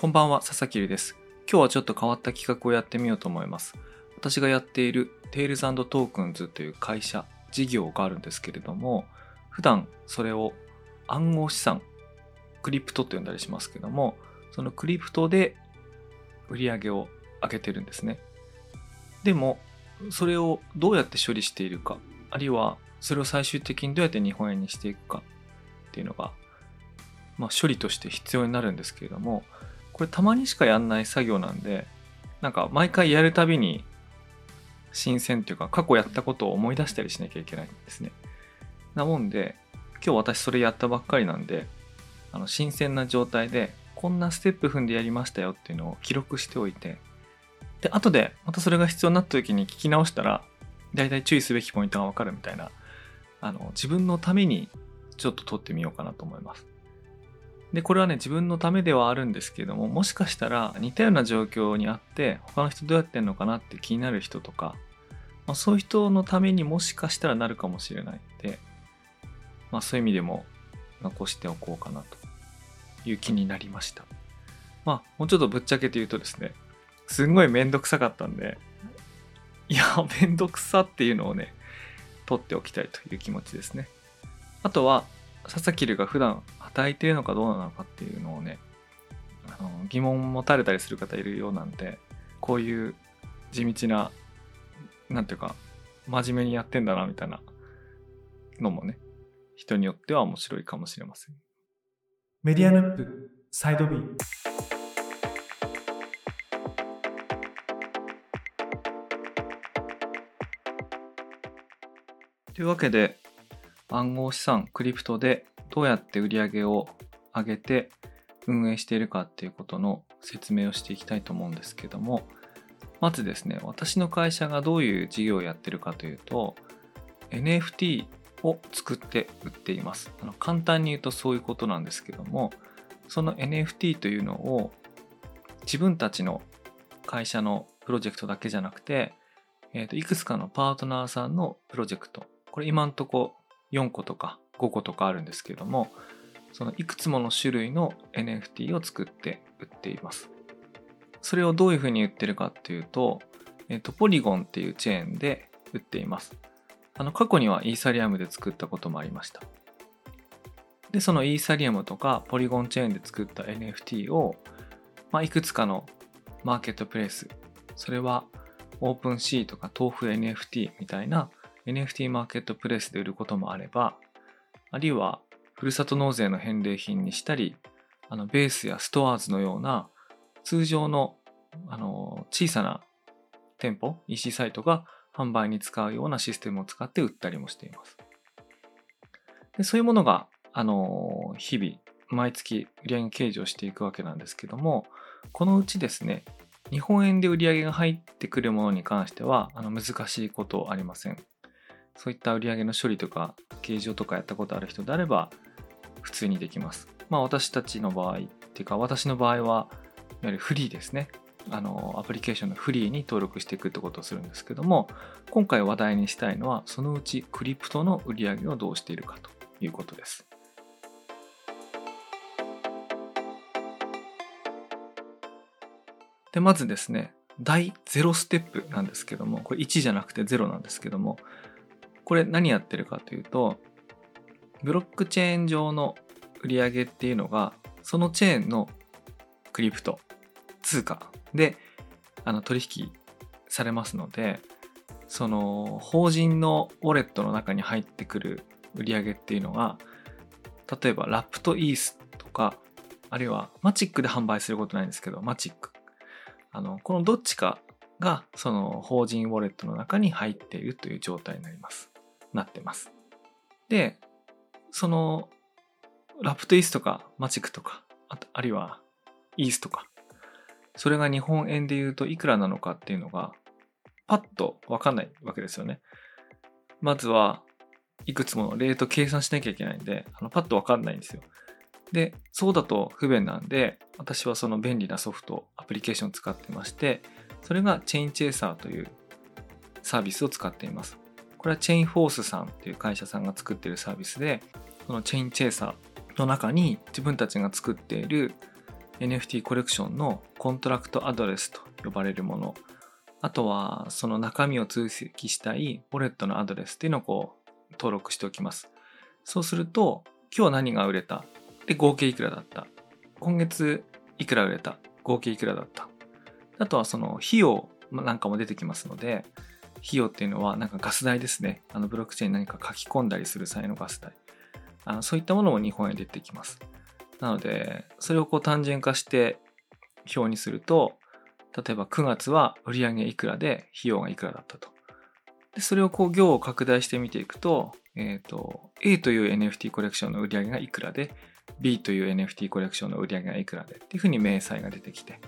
こんばんは、佐々木です。今日はちょっと変わった企画をやってみようと思います。私がやっている Tails Tokens という会社、事業があるんですけれども、普段それを暗号資産、クリプトと呼んだりしますけども、そのクリプトで売り上げを上げてるんですね。でも、それをどうやって処理しているか、あるいはそれを最終的にどうやって日本円にしていくかっていうのが、まあ、処理として必要になるんですけれども、これたまにしかやんない作業なんで、なんか毎回やるたびに新鮮っていうか過去やったことを思い出したりしなきゃいけないんですね。なもんで、今日私それやったばっかりなんで、あの新鮮な状態でこんなステップ踏んでやりましたよっていうのを記録しておいて、で、後でまたそれが必要になった時に聞き直したら、だいたい注意すべきポイントがわかるみたいな、あの、自分のためにちょっと撮ってみようかなと思います。で、これはね、自分のためではあるんですけども、もしかしたら似たような状況にあって、他の人どうやってんのかなって気になる人とか、まあ、そういう人のためにもしかしたらなるかもしれないので、まあそういう意味でも残しておこうかなという気になりました。まあ、もうちょっとぶっちゃけて言うとですね、すんごいめんどくさかったんで、いや、めんどくさっていうのをね、取っておきたいという気持ちですね。あとは、佐々木が普段働いているのかどうなのかっていうのをねあの疑問持たれたりする方いるようなんでこういう地道ななんていうか真面目にやってんだなみたいなのもね人によっては面白いかもしれません。メディアヌップサイド B というわけで暗号資産クリプトでどうやって売り上げを上げて運営しているかっていうことの説明をしていきたいと思うんですけどもまずですね私の会社がどういう事業をやってるかというと NFT を作って売っています。あの簡単に言うとそういうことなんですけどもその NFT というのを自分たちの会社のプロジェクトだけじゃなくて、えー、といくつかのパートナーさんのプロジェクト。これ今んとこ4個とか5個とかあるんですけどもそのいくつもの種類の NFT を作って売っています。それをどういうふうに売ってるかっていうと、えっと、ポリゴンっていうチェーンで売っています。あの過去にはイーサリアムで作ったこともありました。でそのイーサリアムとかポリゴンチェーンで作った NFT を、まあ、いくつかのマーケットプレイスそれはオープンシーとか豆腐 NFT みたいな NFT マーケットプレイスで売ることもあればあるいはふるさと納税の返礼品にしたり、あのベースやストアーズのような通常のあの小さな店舗、EC サイトが販売に使うようなシステムを使って売ったりもしています。でそういうものが、あの日々、毎月売上計上していくわけなんですけども、このうちですね、日本円で売り上げが入ってくるものに関してはあの難しいことありません。そういった売上の処理とか形状とかやったことある人であれば普通にできます。まあ私たちの場合っていうか私の場合はいわゆるフリーですね。あのアプリケーションのフリーに登録していくってことをするんですけども今回話題にしたいのはそのうちクリプトの売り上げをどうしているかということです。でまずですね第0ステップなんですけどもこれ1じゃなくて0なんですけどもこれ何やってるかというと、ブロックチェーン上の売り上げっていうのが、そのチェーンのクリプト、通貨であの取引されますので、その法人のウォレットの中に入ってくる売り上げっていうのが、例えばラプとイースとか、あるいはマチックで販売することないんですけど、マチック。あの、このどっちかがその法人ウォレットの中に入っているという状態になります。なってます。で、そのラプトイースとかマチックとか、ああるいはイースとか、それが日本円で言うといくらなのかっていうのが、パッとわかんないわけですよね。まずはいくつものレート計算しなきゃいけないんで、あのパッとわかんないんですよ。で、そうだと不便なんで、私はその便利なソフト、アプリケーションを使ってまして、それがチェインチェイサーというサービスを使っています。これはチェインフォースさんっていう会社さんが作ってるサービスで、このチェインチェイサーの中に自分たちが作っている NFT コレクションのコントラクトアドレスと呼ばれるもの、あとはその中身を追跡したいウォレットのアドレスっていうのをこう登録しておきます。そうすると、今日何が売れた？で、合計いくらだった？今月いくら売れた？合計いくらだった？あとはその費用なんかも出てきますので、費用っていうのはなんかガス代ですね。あのブロックチェーンに何か書き込んだりする際のガス代。あのそういったものも日本円で出てきます。なので、それをこう単純化して表にすると、例えば9月は売上いくらで費用がいくらだったと。でそれをこう行を拡大して見ていくと、えっ、ー、と、A という NFT コレクションの売上がいくらで、B という NFT コレクションの売上がいくらでっていうふうに明細が出てきて、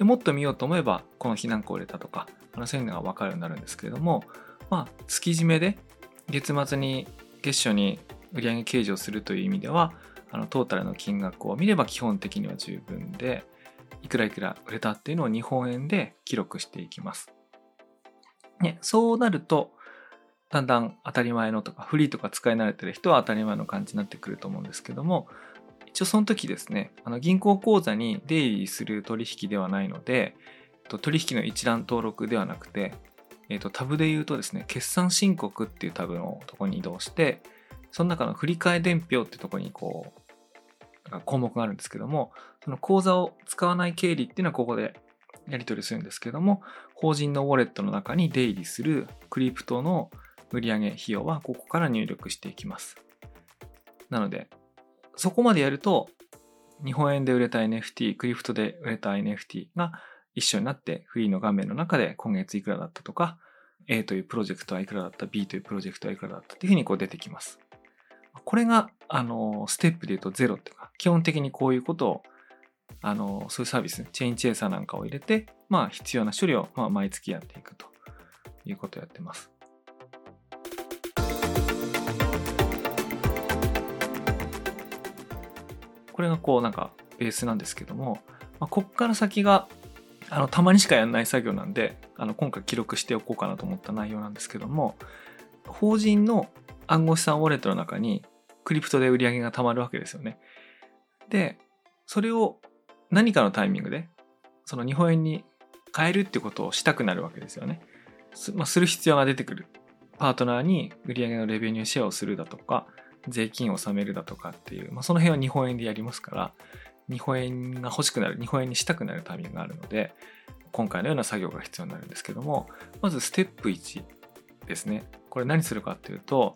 でもっと見ようと思えば、この日何個売れたとか、あのそういうのが分かるようになるんですけれども、まあ、月締めで月末に月初に売上計上するという意味では、あのトータルの金額を見れば基本的には十分で、いくらいくら売れたっていうのを日本円で記録していきます。ね、そうなると、だんだん当たり前のとか、フリーとか使い慣れてる人は当たり前の感じになってくると思うんですけども、一応その時ですね、あの銀行口座に出入りする取引ではないので、取引の一覧登録ではなくて、えー、とタブで言うとですね、決算申告っていうタブのとこに移動して、その中の振替伝票ってとこにこう、項目があるんですけども、その口座を使わない経理っていうのはここでやり取りするんですけども、法人のウォレットの中に出入りするクリプトの売上費用はここから入力していきます。なので、そこまでやると、日本円で売れた NFT、クリプトで売れた NFT が一緒になってフリーの画面の中で今月いくらだったとか、A というプロジェクトはいくらだった、B というプロジェクトはいくらだったっていうふうにこう出てきます。これが、あの、ステップで言うとゼロっていうか、基本的にこういうことを、あの、そういうサービス、チェーンチェイサーなんかを入れて、まあ必要な処理を、まあ、毎月やっていくということをやってます。これがこうなんかベースなんですけども、まあ、こっから先があのたまにしかやらない作業なんであの今回記録しておこうかなと思った内容なんですけども法人の暗号資産ウォレットの中にクリプトで売り上げがたまるわけですよね。でそれを何かのタイミングでその日本円に変えるってことをしたくなるわけですよね。す,、まあ、する必要が出てくる。パートナーに売り上げのレベニューシェアをするだとか税金を納めるだとかっていう、まあ、その辺は日本円でやりますから日本円が欲しくなる、日本円にしたくなるタイミングがあるので、今回のような作業が必要になるんですけども、まずステップ1ですね。これ何するかっていうと、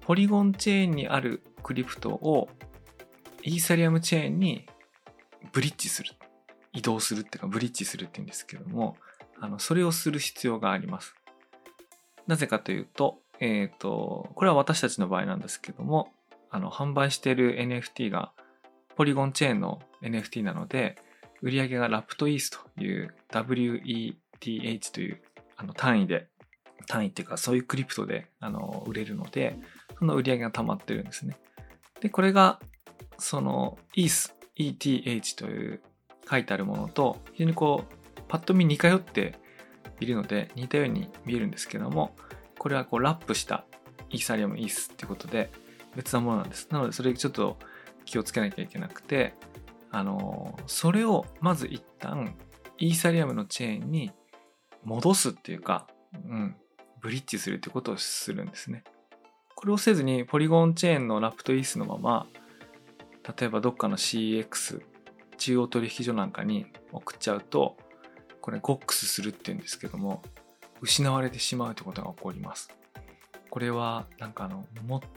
ポリゴンチェーンにあるクリプトをイーサリアムチェーンにブリッジする。移動するっていうか、ブリッジするっていうんですけども、あの、それをする必要があります。なぜかというと、えっ、ー、と、これは私たちの場合なんですけども、あの、販売している NFT がポリゴンチェーンの NFT なので、売上がラプトイースという WETH というあの単位で、単位っていうかそういうクリプトであの売れるので、その売上が溜まってるんですね。で、これがその ETH、ETH という書いてあるものと非常にこうパッと見似通っているので似たように見えるんですけども、これはこうラップしたイーサリアム ETH ってことで別なものなんです。なのでそれちょっと気をつけなきゃいけなくて、あの、それをまず一旦イーサリアムのチェーンに戻すっていうか、うん、ブリッジするってことをするんですね。これをせずにポリゴンチェーンのラップトイースのまま、例えばどっかの CX、中央取引所なんかに送っちゃうと、これ GOX するっていうんですけども、失われてしまうということが起こります。これはなんかあの、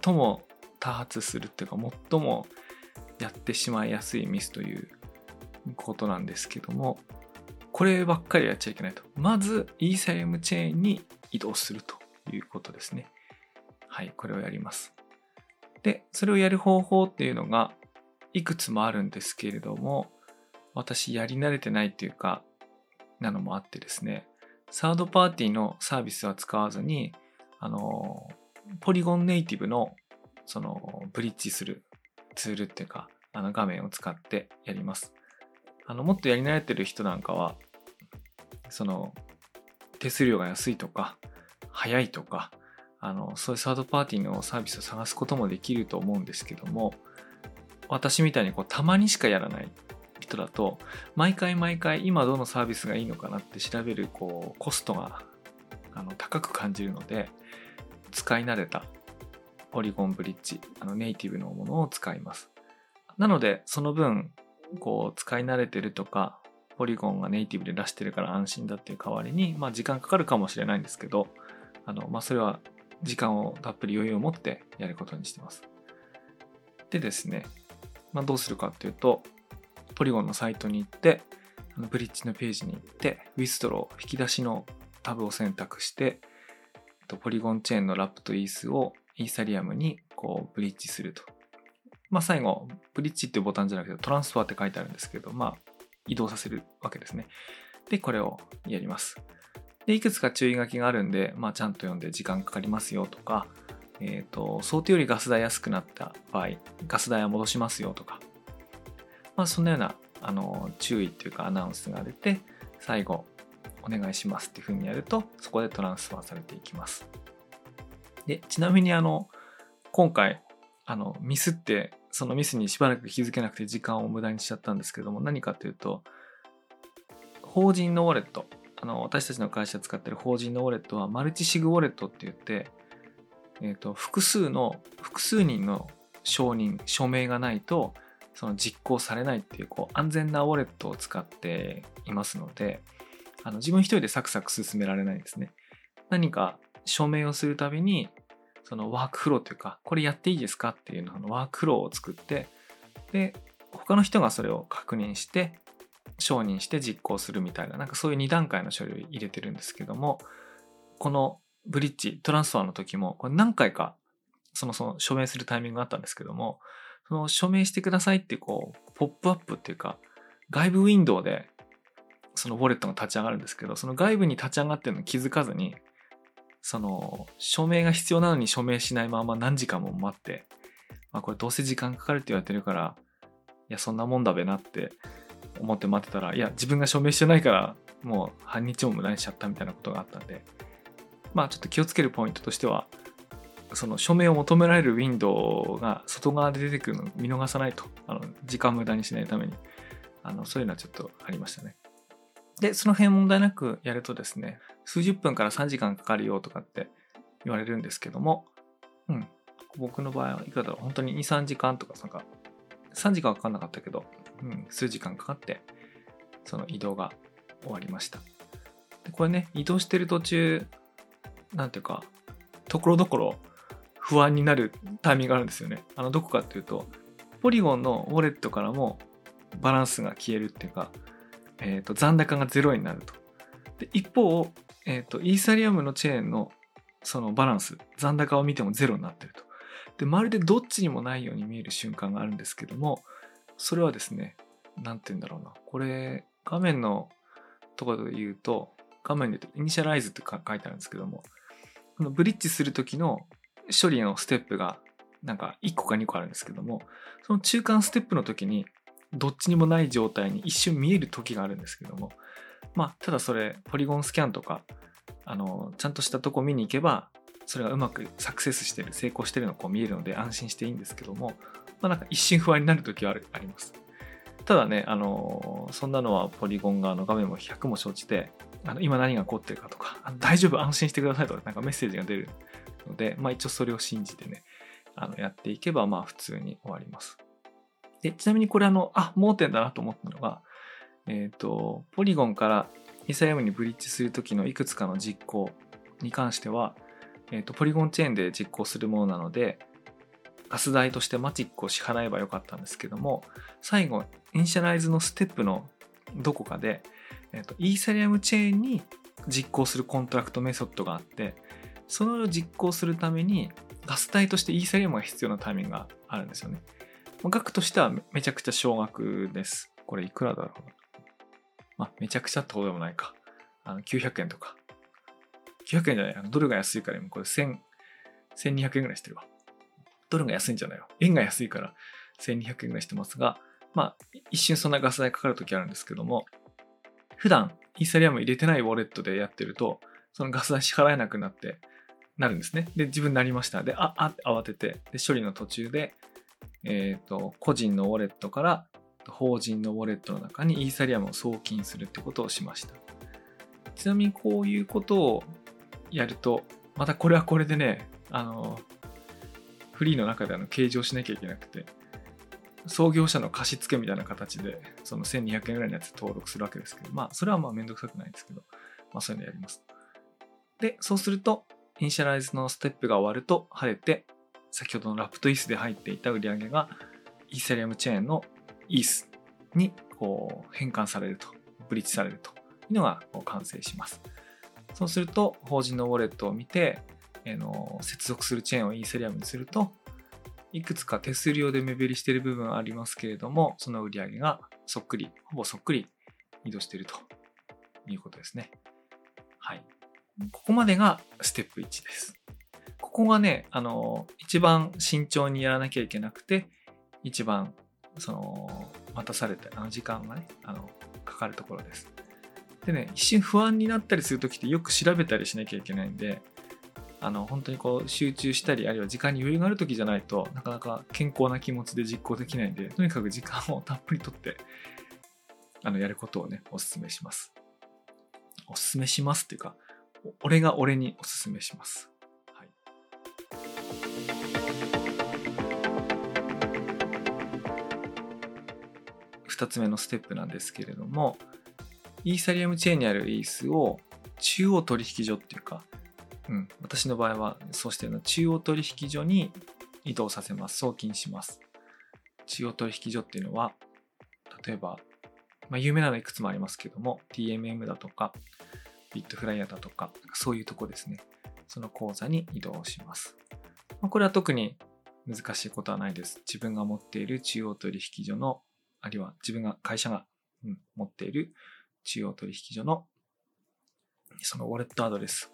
最も多発するっていうか、最もやってしまいやすいミスということなんですけども、こればっかりやっちゃいけないと。まず、イーサリアムチェーンに移動するということですね。はい、これをやります。で、それをやる方法っていうのが、いくつもあるんですけれども、私やり慣れてないっていうか、なのもあってですね、サードパーティーのサービスは使わずに、あの、ポリゴンネイティブの、その、ブリッジするツールっていうか、あの画面を使ってやります。あの、もっとやり慣れてる人なんかは、その、手数料が安いとか、早いとか、あの、そういうサードパーティーのサービスを探すこともできると思うんですけども、私みたいにこう、たまにしかやらない人だと毎回毎回今どのサービスがいいのかなって調べるこうコストがあの高く感じるので使い慣れたポリゴンブリッジあのネイティブのものを使います。なのでその分こう使い慣れてるとかポリゴンがネイティブで出してるから安心だっていう代わりに、まあ、時間かかるかもしれないんですけどあの、まあ、それは時間をたっぷり余裕を持ってやることにしてます。でですね、まあ、どうするかっていうとポリゴンのサイトに行ってあのブリッジのページに行ってウィストロー引き出しのタブを選択してポリゴンチェーンのラップとイースをイーサリアムにこうブリッジすると。まあ最後、ブリッジっていうボタンじゃなくてトランスファーって書いてあるんですけど、まあ移動させるわけですね。で、これをやります。で、いくつか注意書きがあるんで、まあちゃんと読んで時間かかりますよとか、えっ、ー、と、想定よりガス代安くなった場合、ガス代は戻しますよとか、まあそんなようなあの注意っていうかアナウンスが出て、最後、お願いしますっていうふうにやると、そこでトランスファーされていきます。で、ちなみにあの、今回、あの、ミスって、そのミスにしばらく気づけなくて時間を無駄にしちゃったんですけども、何かというと、法人のウォレット、あの、私たちの会社使ってる法人のウォレットは、マルチシグウォレットって言って、えっ、ー、と、複数の、複数人の承認、署名がないと、その実行されないっていう、こう、安全なウォレットを使っていますので、あの自分一人でサクサク進められないんですね。何か署名をするたびに、そのワークフローというか、これやっていいですかっていうののワークフローを作って、で、他の人がそれを確認して、承認して実行するみたいな、なんかそういう2段階の処理を入れてるんですけども、このブリッジ、トランスファーの時も、これ何回か、そのその署名するタイミングがあったんですけども、その署名してくださいってこう、ポップアップっていうか、外部ウィンドウでそのウォレットが立ち上がるんですけど、その外部に立ち上がってるの気づかずに、その、署名が必要なのに署名しないまま何時間も待って、まあこれどうせ時間かかるって言われてるから、いや、そんなもんだべなって思って待ってたら、いや、自分が署名してないから、もう半日も無駄にしちゃったみたいなことがあったんで、まあちょっと気をつけるポイントとしては、その署名を求められるウィンドウが外側で出てくるのを見逃さないと、あの時間無駄にしないために、あのそういうのはちょっとありましたね。で、その辺問題なくやるとですね、数十分から3時間かかるよとかって言われるんですけども、うん、僕の場合はいくらだろう、本当に2、3時間とか、なんか、3時間はかかんなかったけど、うん、数時間かかって、その移動が終わりました。で、これね、移動してる途中、なんていうか、ところどころ不安になるタイミングがあるんですよね。あの、どこかっていうと、ポリゴンのウォレットからもバランスが消えるっていうか、えーと、残高がゼロになると。で一方、えーと、イーサリアムのチェーンのそのバランス、残高を見てもゼロになってると。で、まるでどっちにもないように見える瞬間があるんですけども、それはですね、なんて言うんだろうな。これ、画面のところで言うと、画面で言うと、イニシャライズって書いてあるんですけども、このブリッジするときの処理のステップが、なんか1個か2個あるんですけども、その中間ステップの時に、どっちにもない状態に一瞬見える時があるんですけども、まあ、ただそれ、ポリゴンスキャンとか、あの、ちゃんとしたとこ見に行けば、それがうまくサクセスしてる、成功してるのこう見えるので安心していいんですけども、まあなんか一瞬不安になる時はあります。ただね、あの、そんなのはポリゴン側の画面も100も承知で、あの今何が起こってるかとか、大丈夫、安心してくださいとか、なんかメッセージが出るので、まあ一応それを信じてね、あのやっていけば、まあ普通に終わります。で、ちなみにこれあの、あ、盲点だなと思ったのが、えっ、ー、と、ポリゴンからイーサリアムにブリッジするときのいくつかの実行に関しては、えっ、ー、と、ポリゴンチェーンで実行するものなので、ガス代としてマチックを支払えばよかったんですけども、最後、インシャライズのステップのどこかで、えっ、ー、と、イーサリアムチェーンに実行するコントラクトメソッドがあって、それを実行するためにガス代としてイーサリアムが必要なタイミングがあるんですよね。額としてはめちゃくちゃ少額です。これいくらだろうまあ、めちゃくちゃってことでもないか。あの、900円とか。900円じゃない。ドルが安いから今これ1000、1200円ぐらいしてるわ。ドルが安いんじゃないわ。円が安いから1200円ぐらいしてますが、まあ、一瞬そんなガス代かかるときあるんですけども、普段イーサリアム入れてないウォレットでやってると、そのガス代支払えなくなって、なるんですね。で、自分なりました。で、あ、あって慌てて、で、処理の途中で、えっ、ー、と、個人のウォレットから法人のウォレットの中にイーサリアムを送金するってことをしました。ちなみにこういうことをやると、またこれはこれでね、あの、フリーの中であの計上しなきゃいけなくて、創業者の貸付みたいな形で、その1200円ぐらいのやつ登録するわけですけど、まあ、それはまあめんどくさくないですけど、まあそういうのやります。で、そうすると、イニシャライズのステップが終わると晴れて、先ほどのラプトイスで入っていた売り上げが、イーサリアムチェーンのイースにこう変換されると、ブリッジされるというのが完成します。そうすると、法人のウォレットを見て、えの接続するチェーンをイーサリアムにすると、いくつか手数料で目減りしている部分ありますけれども、その売り上げがそっくり、ほぼそっくり移動しているということですね。ここまでがステップ1です。ここがね、あの、一番慎重にやらなきゃいけなくて、一番、その、待たされて、あの時間がね、あの、かかるところです。でね、一瞬不安になったりするときってよく調べたりしなきゃいけないんで、あの本当にこう集中したりあるいは時間に余裕がある時じゃないとなかなか健康な気持ちで実行できないんでとにかく時間をたっぷりとってあのやることをねお勧めしますお勧めしますっていうか俺が俺にお勧めします、はい、2つ目のステップなんですけれどもイーサリアムチェーンにあるイースを中央取引所っていうかうん、私の場合はそうしてるの中央取引所に移動させます。送金します。中央取引所っていうのは、例えば、まあ、有名なのいくつもありますけども、TMM だとか、ビットフライヤーだとか、そういうとこですね。その口座に移動します。まあ、これは特に難しいことはないです。自分が持っている中央取引所の、あるいは自分が、会社が、うん、持っている中央取引所のそのウォレットアドレス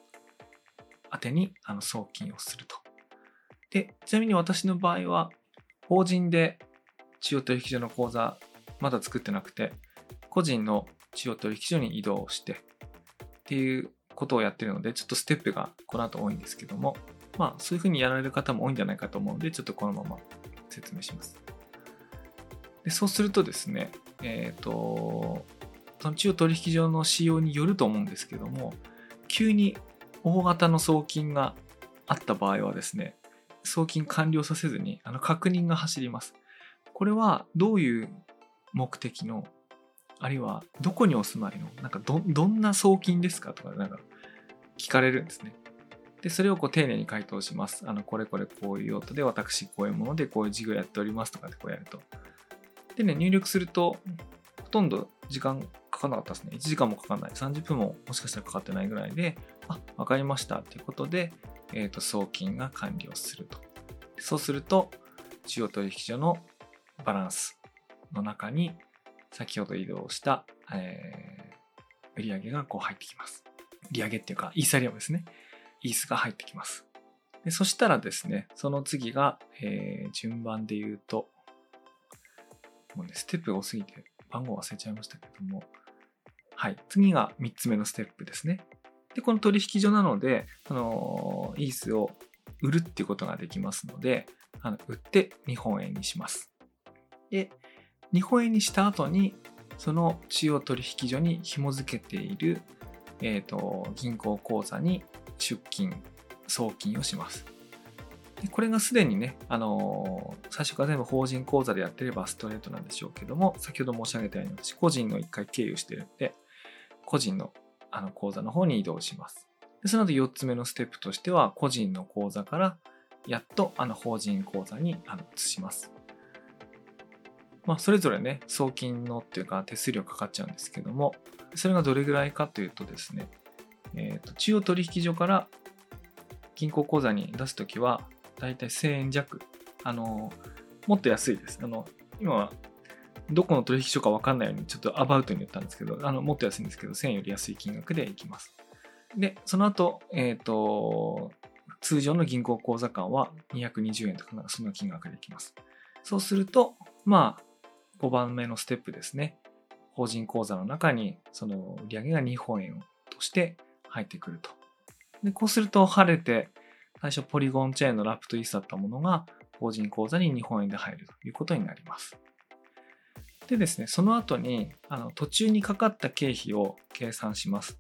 宛てにあの送金をすると。で、ちなみに私の場合は、法人で中央取引所の口座まだ作ってなくて、個人の中央取引所に移動してっていうことをやってるので、ちょっとステップがこの後多いんですけども、まあそういうふうにやられる方も多いんじゃないかと思うので、ちょっとこのまま説明します。でそうするとですね、えっ、ー、と、その中央取引所の仕様によると思うんですけども、急に大型の送金があった場合はですね、送金完了させずにあの確認が走ります。これはどういう目的の、あるいはどこにお住まいの、なんかどどんな送金ですかとかなんか聞かれるんですね。で、それをこう丁寧に回答します。あの、これこれこういう用途で私こういうものでこういう事業やっておりますとかってこうやると。でね、入力するとほとんど時間かかんなかったですね。1時間もかかんない。30分ももしかしたらかかってないぐらいで、あ、わかりましたということで、えっ、ー、と、送金が完了すると。そうすると、中央取引所のバランスの中に、先ほど移動した、えー、売上がこう入ってきます。売上っていうか、イーサリアムですね。イースが入ってきます。でそしたらですね、その次が、えー、順番で言うと、もうね、ステップが多すぎて番号忘れちゃいましたけども、はい。次が3つ目のステップですね。で、この取引所なので、その、イースを売るっていうことができますので、あの売って日本円にします。で、日本円にした後に、その中央取引所に紐付けている、え、ー、と、銀行口座に出金、送金をします。でこれがすでにね、あのー、最初から全部法人口座でやってればストレートなんでしょうけども、先ほど申し上げたように私個人の1回経由してるんで、個人のあの口座の方に移動します。でその後4つ目のステップとしては、個人の口座からやっとあの法人口座にあの移します。まあ、それぞれね、送金のっていうか手数料かかっちゃうんですけども、それがどれぐらいかというとですね、えー、と中央取引所から銀行口座に出すときは、だいたい1000円弱。あの、もっと安いです。あの、今はどこの取引所か分かんないようにちょっとアバウトに言ったんですけど、あのもっと安いんですけど、1000円より安い金額でいきます。で、その後、えっ、ー、と、通常の銀行口座間は220円とかそんな金額でいきます。そうすると、まあ、5番目のステップですね。法人口座の中にその売上が日本円として入ってくると。で、こうすると晴れて、最初ポリゴンチェーンのラップとイースだったものが法人口座に日本円で入るということになります。でですね、その後にあの途中にかかった経費を計算します。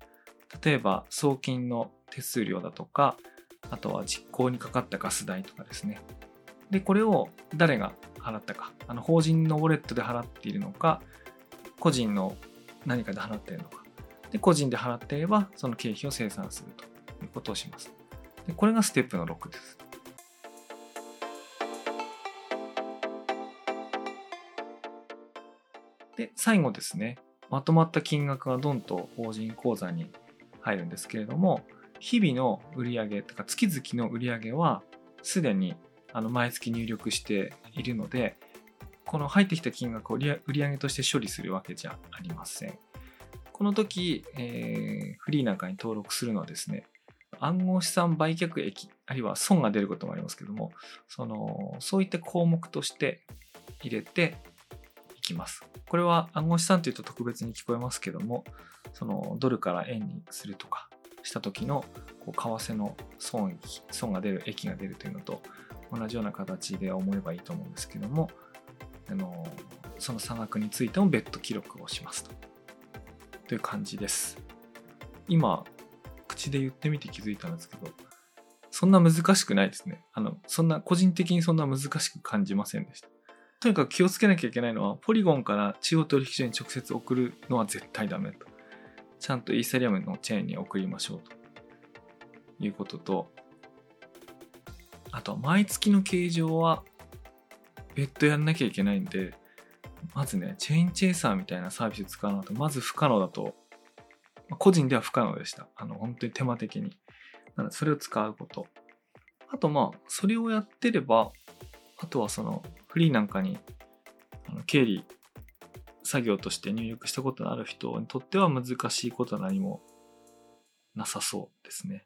例えば、送金の手数料だとか、あとは実行にかかったガス代とかですね。で、これを誰が払ったか、あの法人のウォレットで払っているのか、個人の何かで払っているのか。で、個人で払っていれば、その経費を生産するということをします。でこれがステップの6です。で、最後ですね、まとまった金額がドンと法人口座に入るんですけれども、日々の売上とか月々の売上はすでにあの毎月入力しているので、この入ってきた金額を売上として処理するわけじゃありません。この時、えー、フリーなんかに登録するのはですね、暗号資産売却益、あるいは損が出ることもありますけども、そのそういった項目として入れていきます。これは暗号資産というと特別に聞こえますけども、そのドルから円にするとかした時のこう為替の損益損が出る、益が出るというのと同じような形で思えばいいと思うんですけども、あのその差額についても別途記録をしますと。という感じです。今、口で言ってみて気づいたんですけど、そんな難しくないですね。あの、そんな、個人的にそんな難しく感じませんでした。とにかく気をつけなきゃいけないのは、ポリゴンから中央取引所に直接送るのは絶対ダメと。ちゃんとイーサリアムのチェーンに送りましょうということと、あと毎月の計上は別途やんなきゃいけないんで、まずね、チェーンチェイサーみたいなサービス使うのと、まず不可能だとま、個人では不可能でした。あの、本当に手間的に。なので、それを使うこと。あと、まあ、それをやってれば、あとはその、フリーなんかに、あの経理作業として入力したことのある人にとっては難しいことは何もなさそうですね。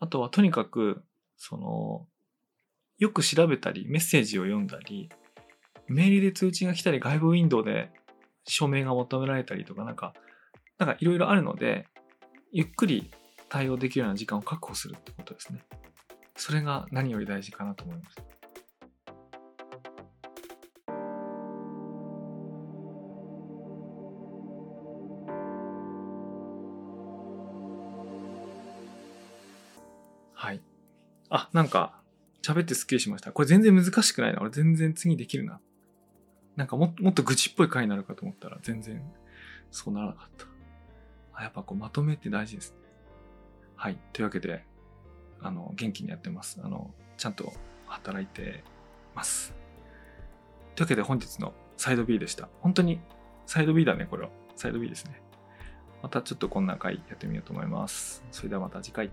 あとはとにかく、その、よく調べたり、メッセージを読んだり、メールで通知が来たり、外部ウィンドウで署名が求められたりとか、なんか、なんかいろいろあるので、ゆっくり対応できるような時間を確保するってことですね。それが何より大事かなと思います。あ、なんか、喋ってスッキリしました。これ全然難しくないな。俺全然次できるな。なんかももっと愚痴っぽい回になるかと思ったら全然そうならなかった。あ、やっぱこうまとめって大事ですね。はい。というわけで、あの、元気にやってます。あの、ちゃんと働いてます。というわけで本日のサイド B でした。本当にサイド B だね、これは。サイド B ですね。またちょっとこんな回やってみようと思います。それではまた次回。